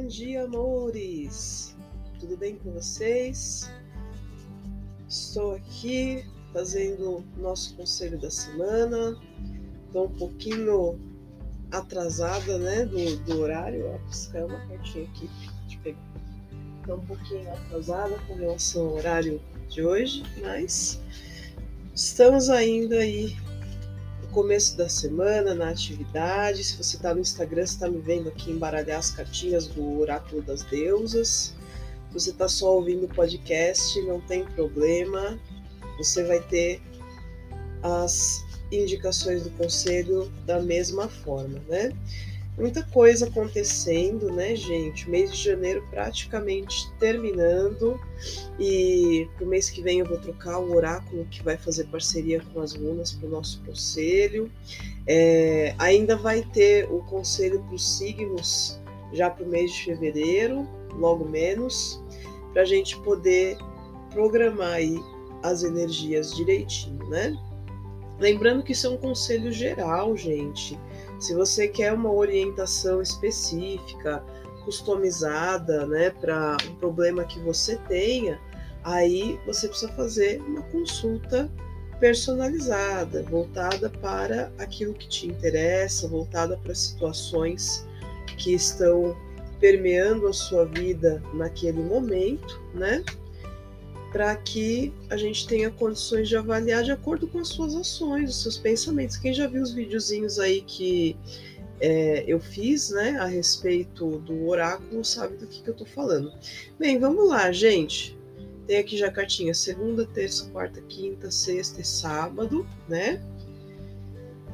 Bom dia, amores! Tudo bem com vocês? Estou aqui fazendo nosso conselho da semana. Estou um pouquinho atrasada, né, do, do horário. Ó, piscar uma cartinha aqui. Estou um pouquinho atrasada com relação ao horário de hoje, mas estamos ainda aí começo da semana, na atividade. Se você está no Instagram, você está me vendo aqui embaralhar as cartinhas do Oráculo das Deusas. Se você está só ouvindo o podcast, não tem problema. Você vai ter as indicações do conselho da mesma forma, né? Muita coisa acontecendo, né, gente? Mês de janeiro praticamente terminando e pro mês que vem eu vou trocar o oráculo que vai fazer parceria com as lunas para o nosso conselho. É, ainda vai ter o conselho para os signos já para o mês de fevereiro, logo menos, para a gente poder programar aí as energias direitinho, né? Lembrando que isso é um conselho geral, gente. Se você quer uma orientação específica, customizada, né, para um problema que você tenha, aí você precisa fazer uma consulta personalizada, voltada para aquilo que te interessa, voltada para situações que estão permeando a sua vida naquele momento, né? Para que a gente tenha condições de avaliar de acordo com as suas ações, os seus pensamentos. Quem já viu os videozinhos aí que é, eu fiz, né, a respeito do oráculo, sabe do que, que eu tô falando. Bem, vamos lá, gente. Tem aqui já a cartinha segunda, terça, quarta, quinta, sexta e sábado, né?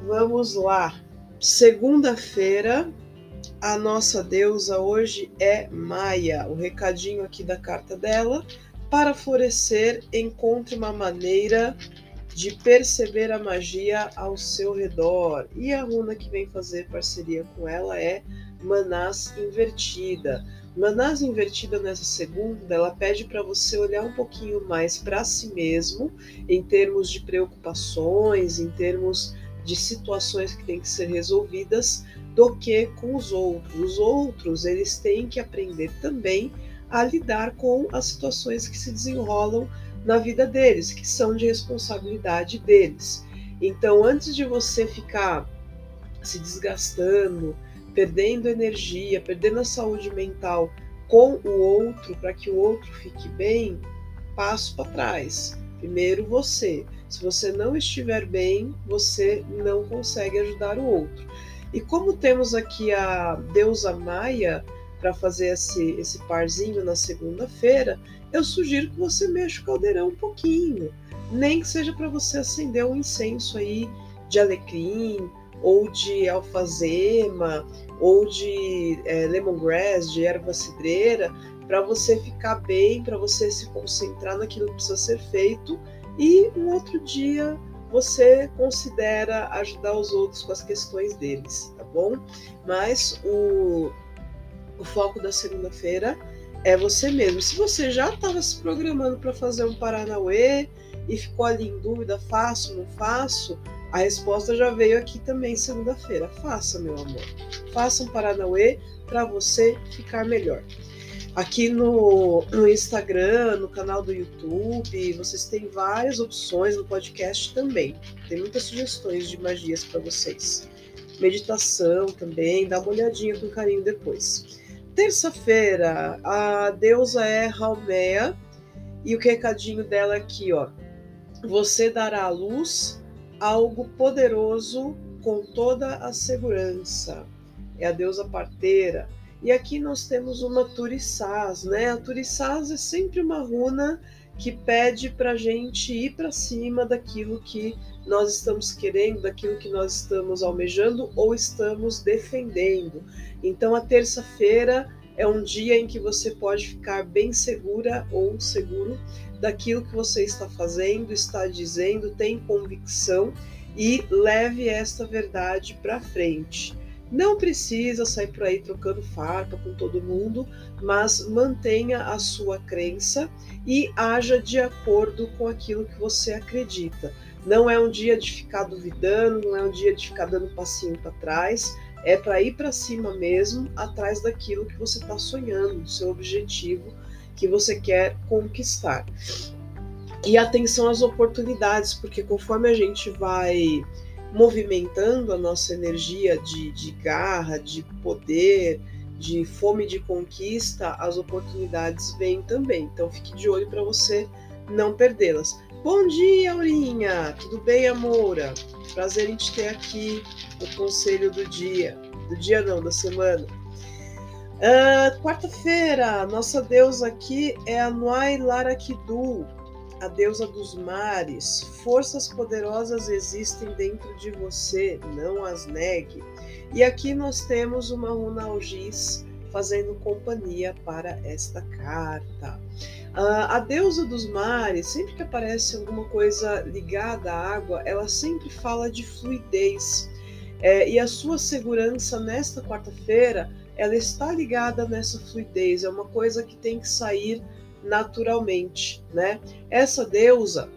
Vamos lá. Segunda-feira, a nossa deusa hoje é Maia. O recadinho aqui da carta dela para florescer, encontre uma maneira de perceber a magia ao seu redor. E a runa que vem fazer parceria com ela é Manás Invertida. Manás Invertida nessa segunda, ela pede para você olhar um pouquinho mais para si mesmo, em termos de preocupações, em termos de situações que têm que ser resolvidas, do que com os outros. Os outros, eles têm que aprender também a lidar com as situações que se desenrolam na vida deles, que são de responsabilidade deles. Então, antes de você ficar se desgastando, perdendo energia, perdendo a saúde mental com o outro para que o outro fique bem, passo para trás. Primeiro você. Se você não estiver bem, você não consegue ajudar o outro. E como temos aqui a deusa Maia, para fazer esse, esse parzinho na segunda-feira, eu sugiro que você mexa o caldeirão um pouquinho. Nem que seja para você acender um incenso aí de alecrim, ou de alfazema, ou de é, lemongrass, de erva cidreira, para você ficar bem, para você se concentrar naquilo que precisa ser feito e um outro dia você considera ajudar os outros com as questões deles, tá bom? Mas o o foco da segunda-feira é você mesmo. Se você já estava se programando para fazer um Paranauê e ficou ali em dúvida, faço, não faço, a resposta já veio aqui também segunda-feira. Faça, meu amor. Faça um Paranauê para você ficar melhor. Aqui no, no Instagram, no canal do YouTube, vocês têm várias opções no podcast também. Tem muitas sugestões de magias para vocês. Meditação também, dá uma olhadinha com carinho depois. Terça-feira, a deusa é Raumea e o recadinho dela é aqui, ó. Você dará à luz algo poderoso com toda a segurança. É a deusa parteira. E aqui nós temos uma Turissás, né? A Turissás é sempre uma runa que pede para a gente ir para cima daquilo que nós estamos querendo, daquilo que nós estamos almejando ou estamos defendendo. Então, a terça-feira é um dia em que você pode ficar bem segura ou seguro daquilo que você está fazendo, está dizendo, tem convicção e leve esta verdade para frente. Não precisa sair por aí trocando farpa com todo mundo, mas mantenha a sua crença e haja de acordo com aquilo que você acredita. Não é um dia de ficar duvidando, não é um dia de ficar dando passinho para trás, é para ir para cima mesmo, atrás daquilo que você está sonhando, do seu objetivo que você quer conquistar. E atenção às oportunidades, porque conforme a gente vai movimentando a nossa energia de, de garra, de poder, de fome de conquista, as oportunidades vêm também. Então fique de olho para você não perdê-las. Bom dia, Aurinha! Tudo bem, Amoura? Prazer em te ter aqui no conselho do dia. Do dia não, da semana. Uh, Quarta-feira, nossa deusa aqui é a Nuai Larakidu, a deusa dos mares. Forças poderosas existem dentro de você, não as negue. E aqui nós temos uma runa algiz fazendo companhia para esta carta. Uh, a deusa dos mares, sempre que aparece alguma coisa ligada à água, ela sempre fala de fluidez. É, e a sua segurança nesta quarta-feira, ela está ligada nessa fluidez, é uma coisa que tem que sair naturalmente, né? Essa deusa,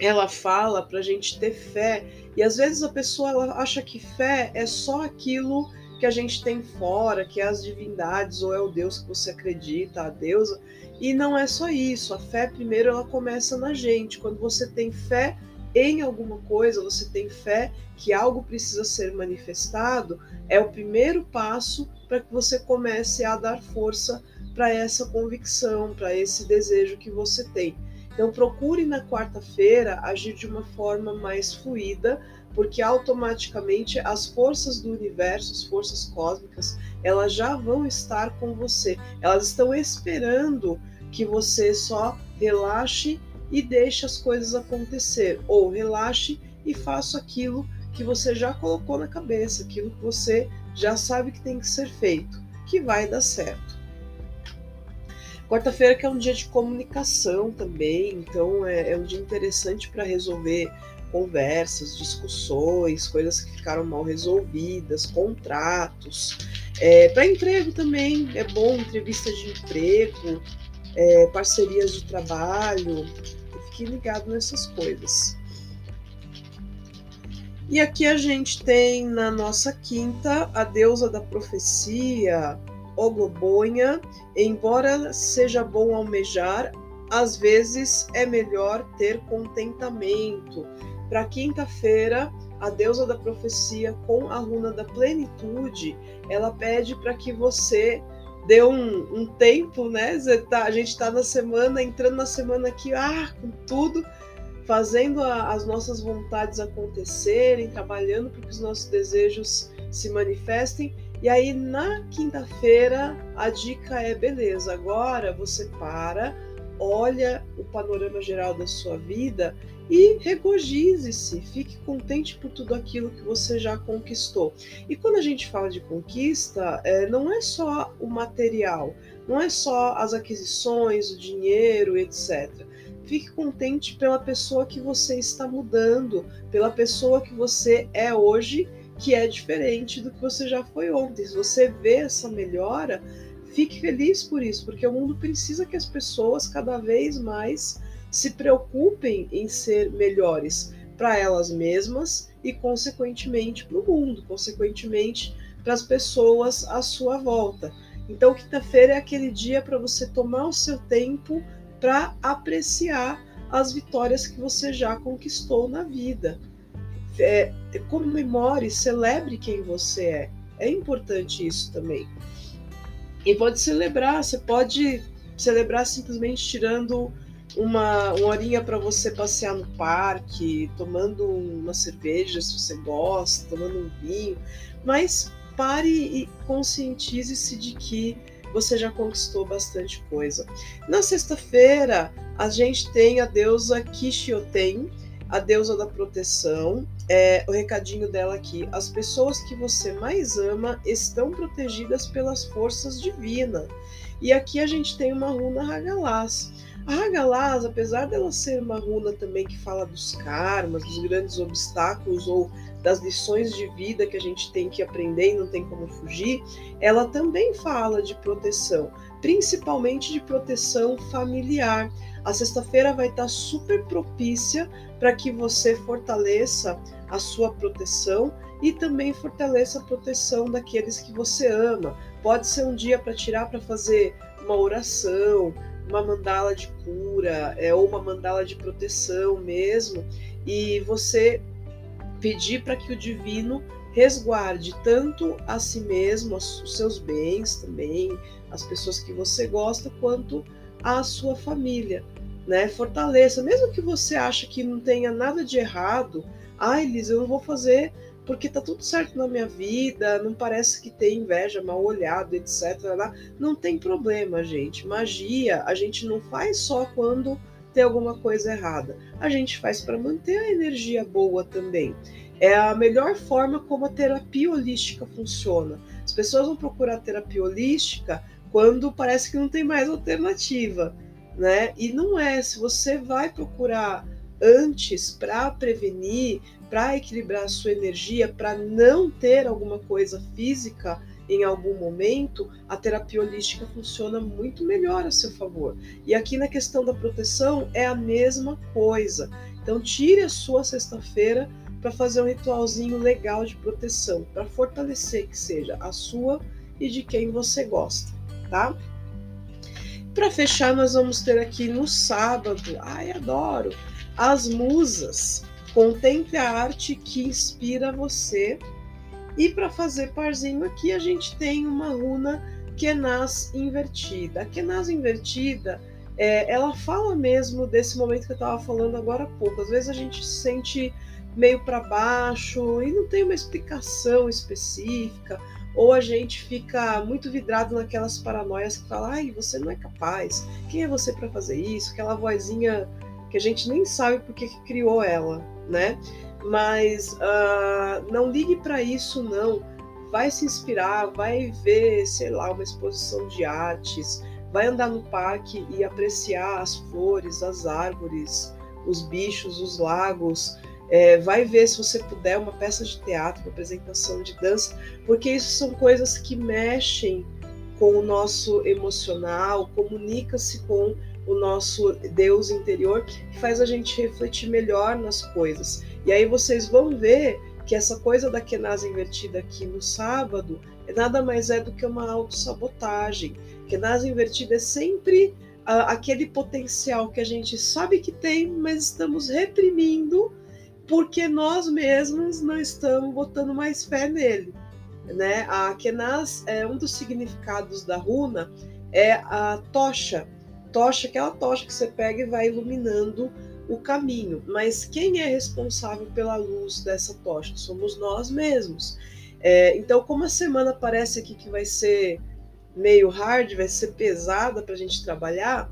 ela fala para a gente ter fé e às vezes a pessoa acha que fé é só aquilo que a gente tem fora, que é as divindades ou é o Deus que você acredita, a deusa. E não é só isso. A fé primeiro ela começa na gente. Quando você tem fé em alguma coisa, você tem fé que algo precisa ser manifestado, é o primeiro passo para que você comece a dar força para essa convicção, para esse desejo que você tem. Então procure na quarta-feira agir de uma forma mais fluida, porque automaticamente as forças do universo, as forças cósmicas, elas já vão estar com você. Elas estão esperando que você só relaxe e deixe as coisas acontecer, ou relaxe e faça aquilo que você já colocou na cabeça, aquilo que você já sabe que tem que ser feito, que vai dar certo. Quarta-feira que é um dia de comunicação também, então é, é um dia interessante para resolver conversas, discussões, coisas que ficaram mal resolvidas, contratos. É, para emprego também é bom, entrevista de emprego, é, parcerias de trabalho, fique ligado nessas coisas. E aqui a gente tem na nossa quinta a deusa da profecia, Oglobonha, embora seja bom almejar, às vezes é melhor ter contentamento. Para quinta-feira, a deusa da profecia com a runa da plenitude, ela pede para que você dê um, um tempo, né? Tá, a gente está na semana, entrando na semana aqui, ah, com tudo, fazendo a, as nossas vontades acontecerem, trabalhando para que os nossos desejos se manifestem e aí na quinta-feira a dica é beleza, agora você para, olha o panorama geral da sua vida e regozije-se, fique contente por tudo aquilo que você já conquistou. E quando a gente fala de conquista, é, não é só o material, não é só as aquisições, o dinheiro, etc. Fique contente pela pessoa que você está mudando, pela pessoa que você é hoje que é diferente do que você já foi ontem. Se você vê essa melhora, fique feliz por isso, porque o mundo precisa que as pessoas cada vez mais se preocupem em ser melhores para elas mesmas e, consequentemente, para o mundo, consequentemente, para as pessoas à sua volta. Então, quinta-feira é aquele dia para você tomar o seu tempo para apreciar as vitórias que você já conquistou na vida é, comemore, celebre quem você é. É importante isso também. E pode celebrar, você pode celebrar simplesmente tirando uma, uma horinha para você passear no parque, tomando uma cerveja se você gosta, tomando um vinho, mas pare e conscientize-se de que você já conquistou bastante coisa. Na sexta-feira, a gente tem a deusa Kishioten, a deusa da proteção. É, o recadinho dela aqui: as pessoas que você mais ama estão protegidas pelas forças divinas. E aqui a gente tem uma runa Hagalaz. A Hagalaz, apesar dela ser uma runa também que fala dos karmas, dos grandes obstáculos ou das lições de vida que a gente tem que aprender e não tem como fugir, ela também fala de proteção, principalmente de proteção familiar. A sexta-feira vai estar super propícia para que você fortaleça a sua proteção e também fortaleça a proteção daqueles que você ama. Pode ser um dia para tirar para fazer uma oração, uma mandala de cura, é, ou uma mandala de proteção mesmo, e você pedir para que o divino resguarde tanto a si mesmo, os seus bens também, as pessoas que você gosta, quanto a sua família, né? Fortaleça, mesmo que você ache que não tenha nada de errado, ai, Liz, eu não vou fazer porque tá tudo certo na minha vida, não parece que tem inveja, mal olhado, etc. Não tem problema, gente. Magia a gente não faz só quando tem alguma coisa errada. A gente faz para manter a energia boa também. É a melhor forma como a terapia holística funciona. As pessoas vão procurar terapia holística quando parece que não tem mais alternativa, né? E não é. Se você vai procurar antes para prevenir, para equilibrar a sua energia, para não ter alguma coisa física em algum momento, a terapia holística funciona muito melhor a seu favor. E aqui na questão da proteção é a mesma coisa. Então tire a sua sexta-feira para fazer um ritualzinho legal de proteção, para fortalecer que seja a sua e de quem você gosta, tá? Para fechar, nós vamos ter aqui no sábado, ai adoro, as musas. Contemple a arte que inspira você. E para fazer parzinho aqui, a gente tem uma runa Kenaz invertida. A Kenaz invertida, é, ela fala mesmo desse momento que eu estava falando agora há pouco. Às vezes a gente se sente meio para baixo e não tem uma explicação específica, ou a gente fica muito vidrado naquelas paranoias que fala, ai, você não é capaz, quem é você para fazer isso? Aquela vozinha que a gente nem sabe por que criou ela, né? Mas uh, não ligue para isso, não. Vai se inspirar, vai ver, sei lá, uma exposição de artes, vai andar no parque e apreciar as flores, as árvores, os bichos, os lagos. É, vai ver, se você puder, uma peça de teatro, uma apresentação de dança, porque isso são coisas que mexem com o nosso emocional, comunica-se com o nosso Deus interior, que faz a gente refletir melhor nas coisas. E aí vocês vão ver que essa coisa da Kenaz invertida aqui no sábado é nada mais é do que uma autossabotagem. Kenaz invertida é sempre uh, aquele potencial que a gente sabe que tem, mas estamos reprimindo porque nós mesmos não estamos botando mais fé nele. Né? A Kenaz, é, um dos significados da runa é a tocha, tocha, aquela tocha que você pega e vai iluminando o caminho. Mas quem é responsável pela luz dessa tocha? Somos nós mesmos. É, então, como a semana parece aqui que vai ser meio hard, vai ser pesada para a gente trabalhar,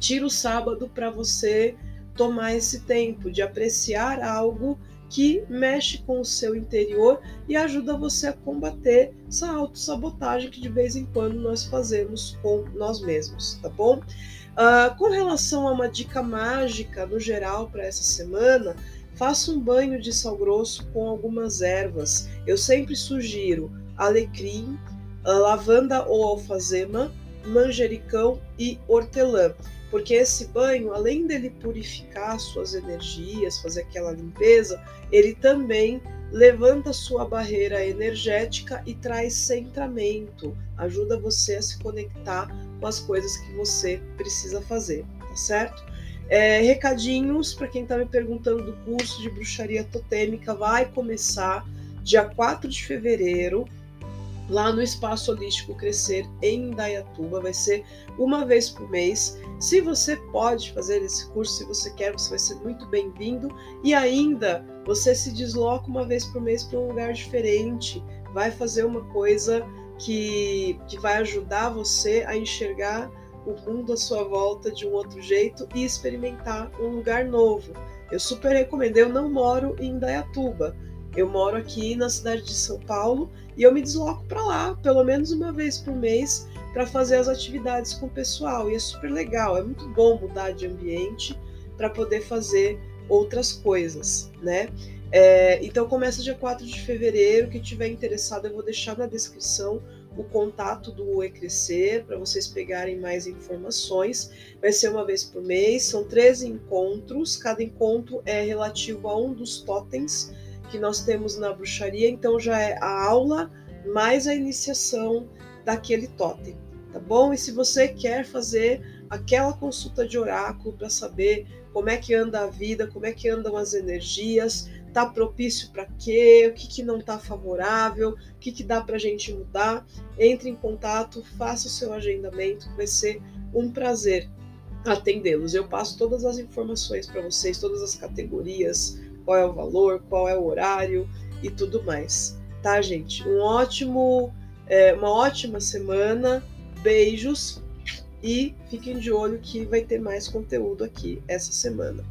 tira o sábado para você tomar esse tempo de apreciar algo que mexe com o seu interior e ajuda você a combater essa autossabotagem que de vez em quando nós fazemos com nós mesmos, tá bom? Uh, com relação a uma dica mágica no geral para essa semana, faça um banho de sal grosso com algumas ervas. Eu sempre sugiro alecrim, lavanda ou alfazema, manjericão e hortelã porque esse banho, além dele purificar suas energias, fazer aquela limpeza, ele também levanta sua barreira energética e traz centramento, ajuda você a se conectar com as coisas que você precisa fazer, tá certo? É, recadinhos para quem está me perguntando do curso de bruxaria totêmica, vai começar dia 4 de fevereiro lá no Espaço Holístico Crescer em Indaiatuba. Vai ser uma vez por mês. Se você pode fazer esse curso, se você quer, você vai ser muito bem-vindo. E ainda você se desloca uma vez por mês para um lugar diferente, vai fazer uma coisa que, que vai ajudar você a enxergar o mundo à sua volta de um outro jeito e experimentar um lugar novo. Eu super recomendo. Eu não moro em Indaiatuba. Eu moro aqui na cidade de São Paulo e eu me desloco para lá pelo menos uma vez por mês para fazer as atividades com o pessoal. E é super legal, é muito bom mudar de ambiente para poder fazer outras coisas, né? É, então começa dia 4 de fevereiro. Quem tiver interessado, eu vou deixar na descrição o contato do E-Crescer para vocês pegarem mais informações. Vai ser uma vez por mês, são 13 encontros, cada encontro é relativo a um dos totens que nós temos na bruxaria, então já é a aula mais a iniciação daquele totem, tá bom? E se você quer fazer aquela consulta de oráculo para saber como é que anda a vida, como é que andam as energias, tá propício para quê, o que, que não tá favorável, o que, que dá para a gente mudar, entre em contato, faça o seu agendamento, vai ser um prazer atendê-los. Eu passo todas as informações para vocês, todas as categorias, qual é o valor, qual é o horário e tudo mais. Tá, gente? Um ótimo, é, uma ótima semana, beijos e fiquem de olho que vai ter mais conteúdo aqui essa semana.